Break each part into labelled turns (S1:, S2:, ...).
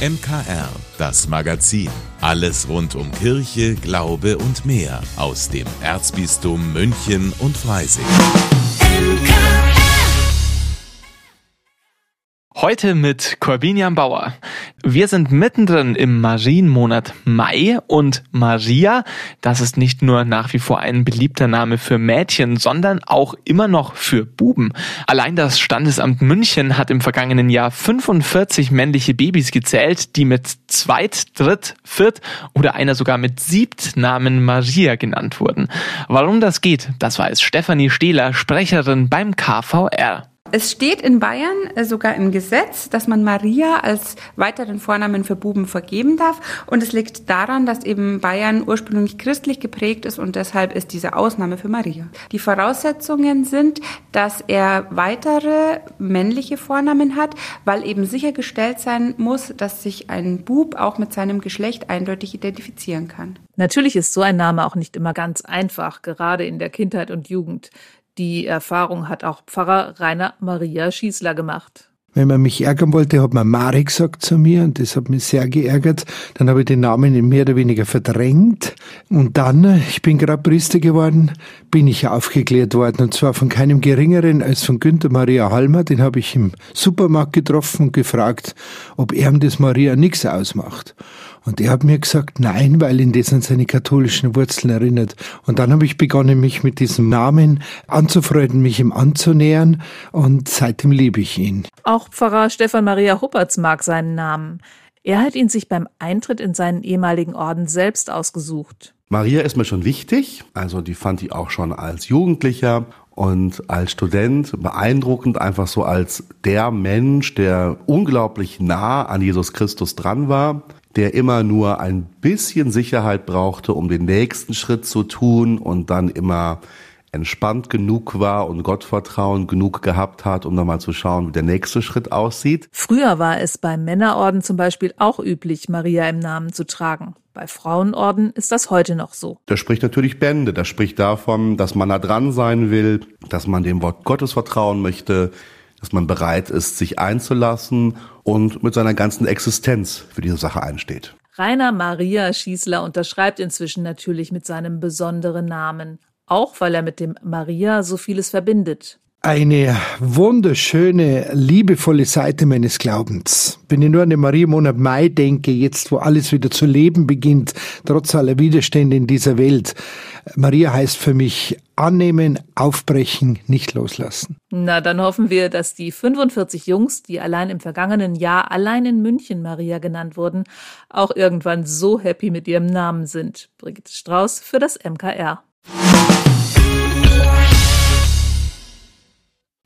S1: MKR, das Magazin. Alles rund um Kirche, Glaube und mehr aus dem Erzbistum München und Freising.
S2: Heute mit Corbinian Bauer. Wir sind mittendrin im Marienmonat Mai und Maria, das ist nicht nur nach wie vor ein beliebter Name für Mädchen, sondern auch immer noch für Buben. Allein das Standesamt München hat im vergangenen Jahr 45 männliche Babys gezählt, die mit Zweit-, Dritt-, Viert- oder einer sogar mit Siebtnamen Maria genannt wurden. Warum das geht, das weiß Stefanie Stehler, Sprecherin beim KVR.
S3: Es steht in Bayern äh, sogar im Gesetz, dass man Maria als weiteren Vornamen für Buben vergeben darf. Und es liegt daran, dass eben Bayern ursprünglich christlich geprägt ist und deshalb ist diese Ausnahme für Maria. Die Voraussetzungen sind, dass er weitere männliche Vornamen hat, weil eben sichergestellt sein muss, dass sich ein Bub auch mit seinem Geschlecht eindeutig identifizieren kann.
S4: Natürlich ist so ein Name auch nicht immer ganz einfach, gerade in der Kindheit und Jugend. Die Erfahrung hat auch Pfarrer Rainer Maria Schießler gemacht.
S5: Wenn man mich ärgern wollte, hat man Mari gesagt zu mir und das hat mich sehr geärgert. Dann habe ich den Namen mehr oder weniger verdrängt. Und dann, ich bin gerade Priester geworden, bin ich aufgeklärt worden. Und zwar von keinem geringeren als von Günther Maria Halmer. Den habe ich im Supermarkt getroffen und gefragt, ob er das Maria nichts ausmacht. Und er hat mir gesagt, nein, weil ihn das an seine katholischen Wurzeln erinnert. Und dann habe ich begonnen, mich mit diesem Namen anzufreunden, mich ihm anzunähern und seitdem liebe ich ihn.
S4: Auch Pfarrer Stefan Maria Huppertz mag seinen Namen. Er hat ihn sich beim Eintritt in seinen ehemaligen Orden selbst ausgesucht.
S6: Maria ist mir schon wichtig, also die fand ich auch schon als Jugendlicher und als Student beeindruckend, einfach so als der Mensch, der unglaublich nah an Jesus Christus dran war, der immer nur ein bisschen Sicherheit brauchte, um den nächsten Schritt zu tun und dann immer entspannt genug war und Gottvertrauen genug gehabt hat, um dann mal zu schauen, wie der nächste Schritt aussieht.
S4: Früher war es beim Männerorden zum Beispiel auch üblich, Maria im Namen zu tragen. Bei Frauenorden ist das heute noch so.
S6: Das spricht natürlich Bände. Das spricht davon, dass man da dran sein will, dass man dem Wort Gottes vertrauen möchte, dass man bereit ist, sich einzulassen und mit seiner ganzen Existenz für diese Sache einsteht.
S4: Rainer Maria Schießler unterschreibt inzwischen natürlich mit seinem besonderen Namen, auch weil er mit dem Maria so vieles verbindet
S5: eine wunderschöne, liebevolle Seite meines Glaubens. Wenn ich nur an den Marienmonat Mai denke, jetzt wo alles wieder zu leben beginnt, trotz aller Widerstände in dieser Welt. Maria heißt für mich annehmen, aufbrechen, nicht loslassen.
S4: Na, dann hoffen wir, dass die 45 Jungs, die allein im vergangenen Jahr allein in München Maria genannt wurden, auch irgendwann so happy mit ihrem Namen sind. Brigitte Strauß für das MKR.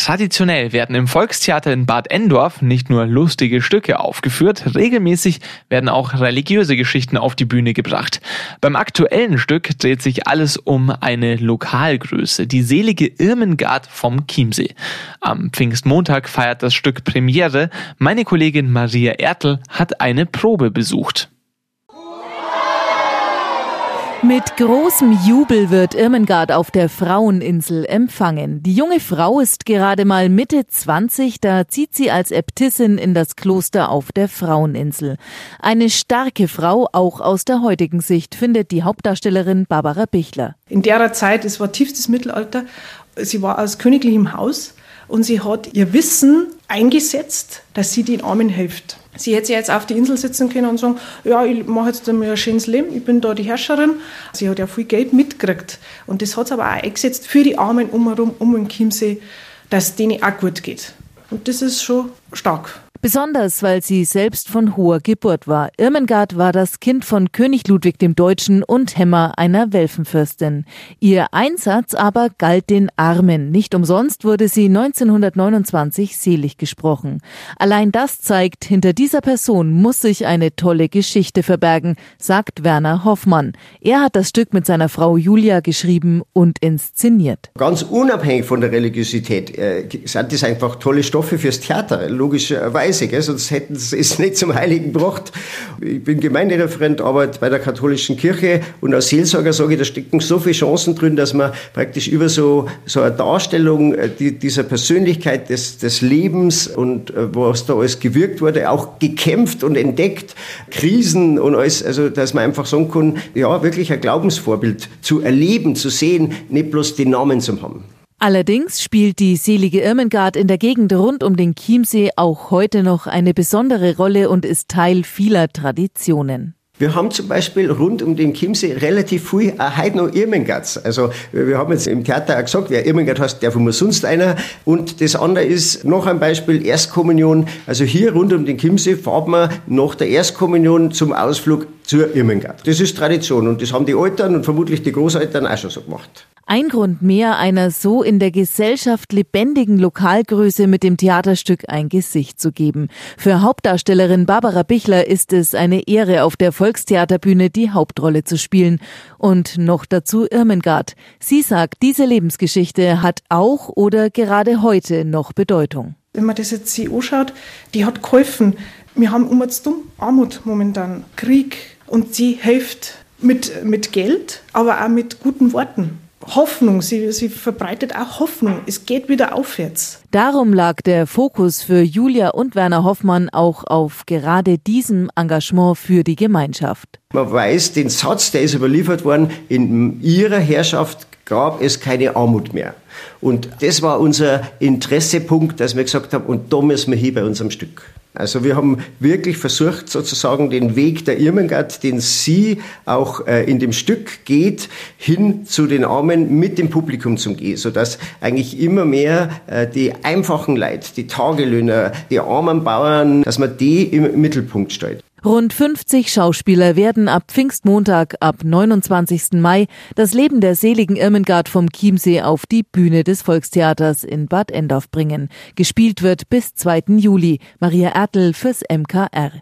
S2: Traditionell werden im Volkstheater in Bad Endorf nicht nur lustige Stücke aufgeführt, regelmäßig werden auch religiöse Geschichten auf die Bühne gebracht. Beim aktuellen Stück dreht sich alles um eine Lokalgröße, die selige Irmengard vom Chiemsee. Am Pfingstmontag feiert das Stück Premiere. Meine Kollegin Maria Ertl hat eine Probe besucht.
S7: Mit großem Jubel wird Irmengard auf der Fraueninsel empfangen. Die junge Frau ist gerade mal Mitte 20, da zieht sie als Äbtissin in das Kloster auf der Fraueninsel. Eine starke Frau, auch aus der heutigen Sicht, findet die Hauptdarstellerin Barbara Bichler.
S8: In der Zeit, es war tiefstes Mittelalter, sie war aus königlichem Haus und sie hat ihr Wissen eingesetzt, dass sie den Armen hilft. Sie hätte jetzt auf die Insel sitzen können und sagen, ja, ich mache jetzt einmal ein schönes Leben, ich bin da die Herrscherin. Sie hat ja viel Geld mitgekriegt. Und das hat sie aber auch eingesetzt für die Armen umherum, um den Chiemsee, dass denen auch gut geht. Und das ist schon stark.
S7: Besonders, weil sie selbst von hoher Geburt war. Irmengard war das Kind von König Ludwig dem Deutschen und Hämmer einer Welfenfürstin. Ihr Einsatz aber galt den Armen. Nicht umsonst wurde sie 1929 selig gesprochen. Allein das zeigt, hinter dieser Person muss sich eine tolle Geschichte verbergen, sagt Werner Hoffmann. Er hat das Stück mit seiner Frau Julia geschrieben und inszeniert.
S9: Ganz unabhängig von der Religiosität äh, sind das einfach tolle Stoffe fürs Theater, logischerweise Weise, gell? sonst hätten sie es nicht zum Heiligen gebracht. Ich bin Gemeindereferent, arbeite bei der katholischen Kirche und als Seelsorger sage ich, da stecken so viele Chancen drin, dass man praktisch über so, so eine Darstellung äh, die, dieser Persönlichkeit des, des Lebens und äh, was da alles gewirkt wurde, auch gekämpft und entdeckt, Krisen und alles, also dass man einfach sagen kann, ja, wirklich ein Glaubensvorbild zu erleben, zu sehen, nicht bloß die Namen zu haben.
S7: Allerdings spielt die selige Irmengard in der Gegend rund um den Chiemsee auch heute noch eine besondere Rolle und ist Teil vieler Traditionen.
S9: Wir haben zum Beispiel rund um den Chiemsee relativ viel auch heute noch Irmengarts. Also wir haben jetzt im Theater auch gesagt, wer Irmengard heißt, der muss sonst einer. Und das andere ist noch ein Beispiel, Erstkommunion. Also hier rund um den Chiemsee fahren wir nach der Erstkommunion zum Ausflug zur Irmengard. Das ist Tradition und das haben die Eltern und vermutlich die Großeltern auch schon so gemacht.
S7: Ein Grund mehr, einer so in der Gesellschaft lebendigen Lokalgröße mit dem Theaterstück ein Gesicht zu geben. Für Hauptdarstellerin Barbara Bichler ist es eine Ehre, auf der Volkstheaterbühne die Hauptrolle zu spielen. Und noch dazu Irmengard. Sie sagt, diese Lebensgeschichte hat auch oder gerade heute noch Bedeutung.
S8: Wenn man das jetzt sich anschaut, die hat geholfen. Wir haben um uns dumm Armut momentan, Krieg und sie hilft mit, mit Geld, aber auch mit guten Worten. Hoffnung, sie, sie verbreitet auch Hoffnung. Es geht wieder aufwärts.
S7: Darum lag der Fokus für Julia und Werner Hoffmann auch auf gerade diesem Engagement für die Gemeinschaft.
S9: Man weiß, den Satz, der ist überliefert worden, in ihrer Herrschaft gab es keine Armut mehr. Und das war unser Interessepunkt, dass wir gesagt haben, und da müssen wir hier bei unserem Stück. Also wir haben wirklich versucht, sozusagen den Weg der Irmengard, den sie auch äh, in dem Stück geht, hin zu den Armen mit dem Publikum zu gehen, sodass eigentlich immer mehr äh, die einfachen Leute, die Tagelöhner, die armen Bauern, dass man die im Mittelpunkt stellt.
S7: Rund 50 Schauspieler werden ab Pfingstmontag, ab 29. Mai, das Leben der seligen Irmengard vom Chiemsee auf die Bühne des Volkstheaters in Bad Endorf bringen. Gespielt wird bis 2. Juli. Maria Ertel fürs MKR.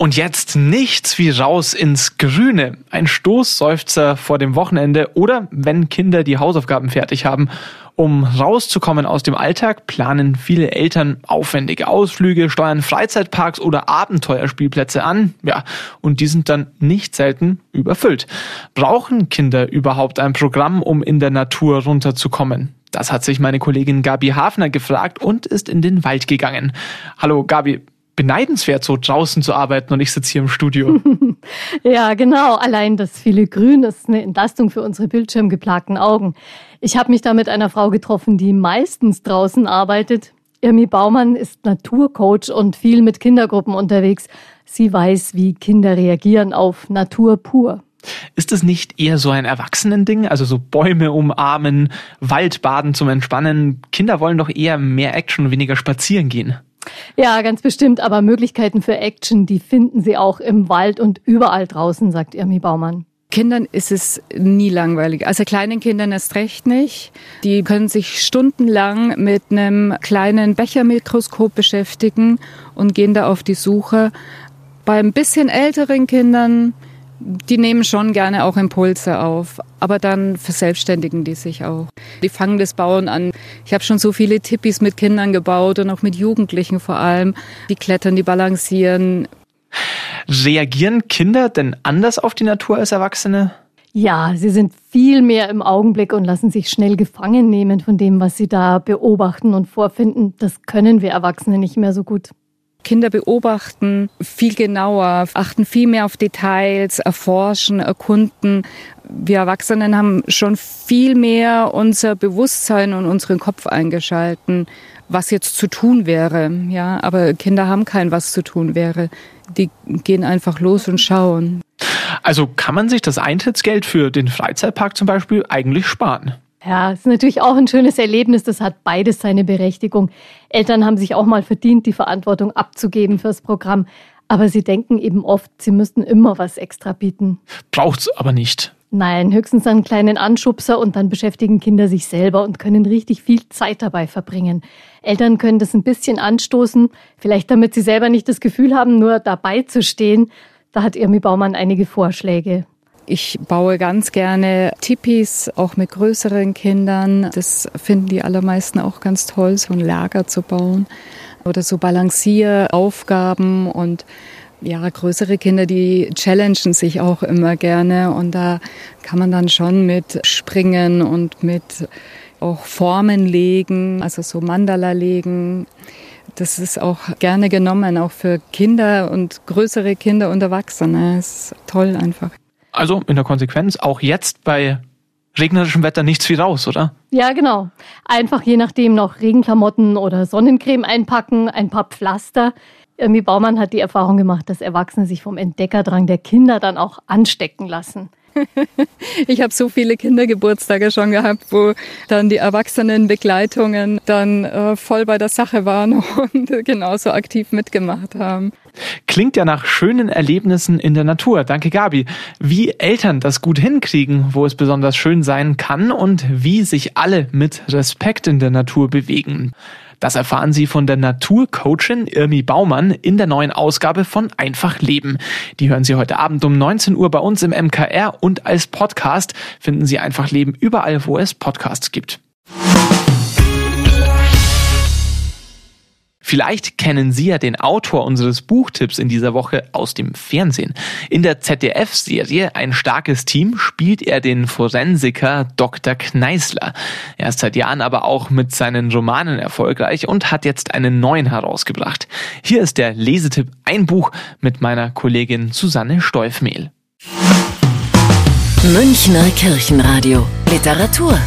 S2: Und jetzt nichts wie raus ins Grüne. Ein Stoßseufzer vor dem Wochenende oder wenn Kinder die Hausaufgaben fertig haben. Um rauszukommen aus dem Alltag, planen viele Eltern aufwendige Ausflüge, steuern Freizeitparks oder Abenteuerspielplätze an. Ja, und die sind dann nicht selten überfüllt. Brauchen Kinder überhaupt ein Programm, um in der Natur runterzukommen? Das hat sich meine Kollegin Gabi Hafner gefragt und ist in den Wald gegangen. Hallo Gabi, beneidenswert, so draußen zu arbeiten und ich sitze hier im Studio.
S10: ja, genau. Allein das viele Grün ist eine Entlastung für unsere bildschirmgeplagten Augen. Ich habe mich da mit einer Frau getroffen, die meistens draußen arbeitet. Irmi Baumann ist Naturcoach und viel mit Kindergruppen unterwegs. Sie weiß, wie Kinder reagieren auf Natur pur.
S2: Ist es nicht eher so ein Erwachsenending? Also so Bäume umarmen, Waldbaden zum Entspannen. Kinder wollen doch eher mehr Action und weniger spazieren gehen.
S10: Ja, ganz bestimmt. Aber Möglichkeiten für Action, die finden Sie auch im Wald und überall draußen, sagt Irmi Baumann.
S3: Kindern ist es nie langweilig. Also kleinen Kindern erst recht nicht. Die können sich stundenlang mit einem kleinen Bechermikroskop beschäftigen und gehen da auf die Suche. Bei ein bisschen älteren Kindern die nehmen schon gerne auch Impulse auf, aber dann verselbstständigen die sich auch. Die fangen das Bauen an. Ich habe schon so viele Tippis mit Kindern gebaut und auch mit Jugendlichen vor allem. Die klettern, die balancieren.
S2: Reagieren Kinder denn anders auf die Natur als Erwachsene?
S10: Ja, sie sind viel mehr im Augenblick und lassen sich schnell gefangen nehmen von dem, was sie da beobachten und vorfinden. Das können wir Erwachsene nicht mehr so gut.
S3: Kinder beobachten viel genauer, achten viel mehr auf Details, erforschen, erkunden. Wir Erwachsenen haben schon viel mehr unser Bewusstsein und unseren Kopf eingeschalten, was jetzt zu tun wäre. Ja, aber Kinder haben kein was zu tun wäre. Die gehen einfach los und schauen.
S2: Also kann man sich das Eintrittsgeld für den Freizeitpark zum Beispiel eigentlich sparen?
S10: Ja, ist natürlich auch ein schönes Erlebnis. Das hat beides seine Berechtigung. Eltern haben sich auch mal verdient, die Verantwortung abzugeben fürs Programm. Aber sie denken eben oft, sie müssten immer was extra bieten.
S2: Braucht's aber nicht.
S10: Nein, höchstens einen kleinen Anschubser und dann beschäftigen Kinder sich selber und können richtig viel Zeit dabei verbringen. Eltern können das ein bisschen anstoßen, vielleicht damit sie selber nicht das Gefühl haben, nur dabei zu stehen. Da hat Irmi Baumann einige Vorschläge.
S11: Ich baue ganz gerne Tipis, auch mit größeren Kindern. Das finden die allermeisten auch ganz toll, so ein Lager zu bauen. Oder so Balancieraufgaben und ja, größere Kinder, die challengen sich auch immer gerne und da kann man dann schon mit Springen und mit auch Formen legen, also so Mandala legen. Das ist auch gerne genommen, auch für Kinder und größere Kinder und Erwachsene. Das ist toll einfach.
S2: Also in der Konsequenz auch jetzt bei regnerischem Wetter nichts wie raus, oder?
S10: Ja, genau. Einfach je nachdem noch Regenklamotten oder Sonnencreme einpacken, ein paar Pflaster. Irmi Baumann hat die Erfahrung gemacht, dass Erwachsene sich vom Entdeckerdrang der Kinder dann auch anstecken lassen.
S11: Ich habe so viele Kindergeburtstage schon gehabt, wo dann die Erwachsenenbegleitungen dann äh, voll bei der Sache waren und genauso aktiv mitgemacht haben.
S2: Klingt ja nach schönen Erlebnissen in der Natur. Danke, Gabi. Wie Eltern das gut hinkriegen, wo es besonders schön sein kann und wie sich alle mit Respekt in der Natur bewegen. Das erfahren Sie von der Naturcoachin Irmi Baumann in der neuen Ausgabe von Einfach Leben. Die hören Sie heute Abend um 19 Uhr bei uns im MKR und als Podcast finden Sie Einfach Leben überall, wo es Podcasts gibt. Vielleicht kennen Sie ja den Autor unseres Buchtipps in dieser Woche aus dem Fernsehen. In der ZDF-Serie Ein starkes Team spielt er den Forensiker Dr. Kneißler. Er ist seit Jahren aber auch mit seinen Romanen erfolgreich und hat jetzt einen neuen herausgebracht. Hier ist der Lesetipp Ein Buch mit meiner Kollegin Susanne Steufmehl.
S12: Münchner Kirchenradio Literatur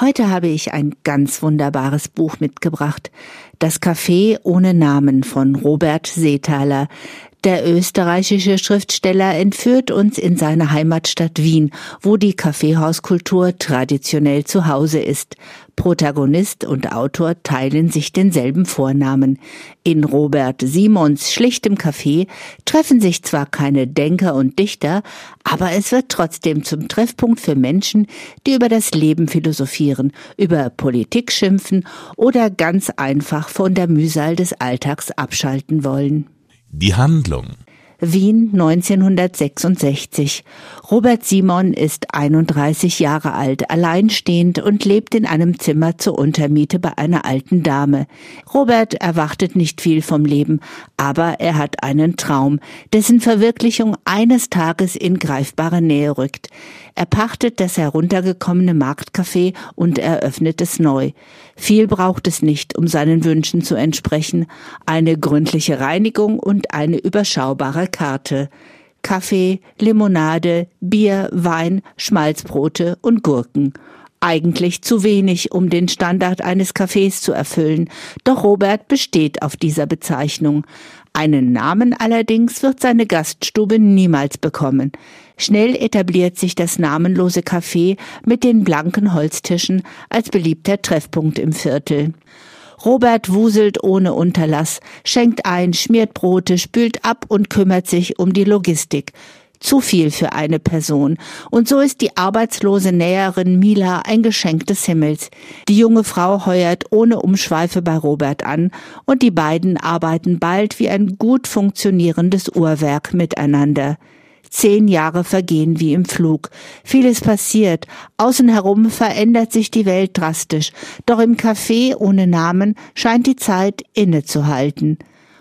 S13: Heute habe ich ein ganz wunderbares Buch mitgebracht. Das Café ohne Namen von Robert Seethaler. Der österreichische Schriftsteller entführt uns in seine Heimatstadt Wien, wo die Kaffeehauskultur traditionell zu Hause ist. Protagonist und Autor teilen sich denselben Vornamen. In Robert Simons schlichtem Café treffen sich zwar keine Denker und Dichter, aber es wird trotzdem zum Treffpunkt für Menschen, die über das Leben philosophieren, über Politik schimpfen oder ganz einfach von der Mühsal des Alltags abschalten wollen.
S1: Die Handlung.
S13: Wien 1966. Robert Simon ist 31 Jahre alt, alleinstehend und lebt in einem Zimmer zur Untermiete bei einer alten Dame. Robert erwartet nicht viel vom Leben, aber er hat einen Traum, dessen Verwirklichung eines Tages in greifbare Nähe rückt. Er pachtet das heruntergekommene Marktcafé und eröffnet es neu. Viel braucht es nicht, um seinen Wünschen zu entsprechen. Eine gründliche Reinigung und eine überschaubare Karte. Kaffee, Limonade, Bier, Wein, Schmalzbrote und Gurken. Eigentlich zu wenig, um den Standard eines Cafés zu erfüllen, doch Robert besteht auf dieser Bezeichnung. Einen Namen allerdings wird seine Gaststube niemals bekommen. Schnell etabliert sich das namenlose Café mit den blanken Holztischen als beliebter Treffpunkt im Viertel. Robert wuselt ohne Unterlass, schenkt ein, schmiert Brote, spült ab und kümmert sich um die Logistik. Zu viel für eine Person. Und so ist die arbeitslose Näherin Mila ein Geschenk des Himmels. Die junge Frau heuert ohne Umschweife bei Robert an und die beiden arbeiten bald wie ein gut funktionierendes Uhrwerk miteinander. Zehn Jahre vergehen wie im Flug. Vieles passiert. Außen herum verändert sich die Welt drastisch. Doch im Café ohne Namen scheint die Zeit innezuhalten.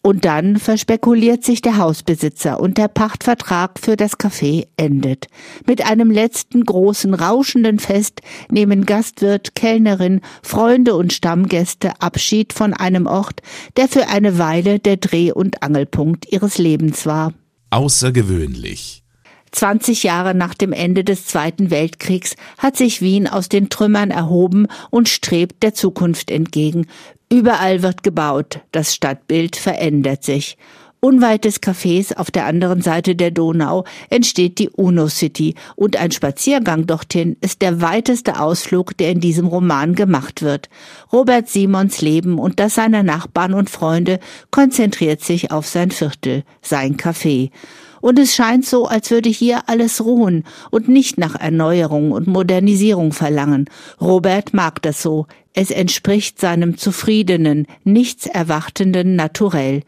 S13: Und dann verspekuliert sich der Hausbesitzer und der Pachtvertrag für das Café endet. Mit einem letzten großen rauschenden Fest nehmen Gastwirt, Kellnerin, Freunde und Stammgäste Abschied von einem Ort, der für eine Weile der Dreh- und Angelpunkt ihres Lebens war.
S1: Außergewöhnlich.
S13: 20 Jahre nach dem Ende des Zweiten Weltkriegs hat sich Wien aus den Trümmern erhoben und strebt der Zukunft entgegen. Überall wird gebaut, das Stadtbild verändert sich. Unweit des Cafés auf der anderen Seite der Donau entsteht die Uno City und ein Spaziergang dorthin ist der weiteste Ausflug, der in diesem Roman gemacht wird. Robert Simons Leben und das seiner Nachbarn und Freunde konzentriert sich auf sein Viertel, sein Café. Und es scheint so, als würde hier alles ruhen und nicht nach Erneuerung und Modernisierung verlangen. Robert mag das so. Es entspricht seinem zufriedenen, nichts erwartenden Naturell.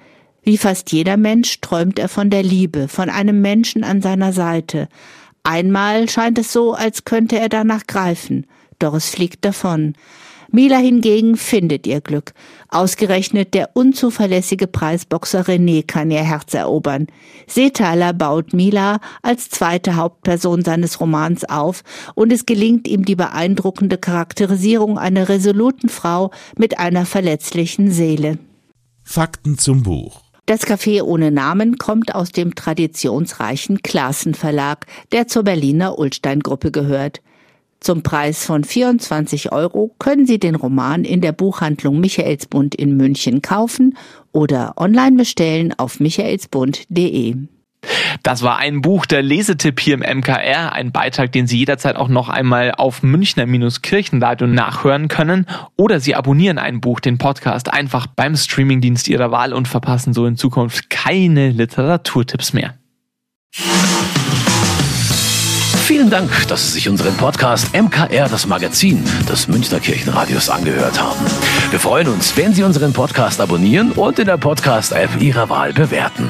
S13: Wie fast jeder Mensch träumt er von der Liebe, von einem Menschen an seiner Seite. Einmal scheint es so, als könnte er danach greifen, doch es fliegt davon. Mila hingegen findet ihr Glück. Ausgerechnet der unzuverlässige Preisboxer René kann ihr Herz erobern. Seethaler baut Mila als zweite Hauptperson seines Romans auf und es gelingt ihm die beeindruckende Charakterisierung einer resoluten Frau mit einer verletzlichen Seele.
S1: Fakten zum Buch.
S13: Das Café ohne Namen kommt aus dem traditionsreichen Klassen Verlag, der zur Berliner Ulstein Gruppe gehört. Zum Preis von 24 Euro können Sie den Roman in der Buchhandlung Michaelsbund in München kaufen oder online bestellen auf michaelsbund.de.
S2: Das war ein Buch, der Lesetipp hier im MKR, ein Beitrag, den Sie jederzeit auch noch einmal auf Münchner-Kirchenradio nachhören können oder Sie abonnieren ein Buch, den Podcast, einfach beim Streamingdienst Ihrer Wahl und verpassen so in Zukunft keine Literaturtipps mehr.
S14: Vielen Dank, dass Sie sich unseren Podcast MKR, das Magazin des Münchner Kirchenradios, angehört haben. Wir freuen uns, wenn Sie unseren Podcast abonnieren und in der Podcast-App Ihrer Wahl bewerten.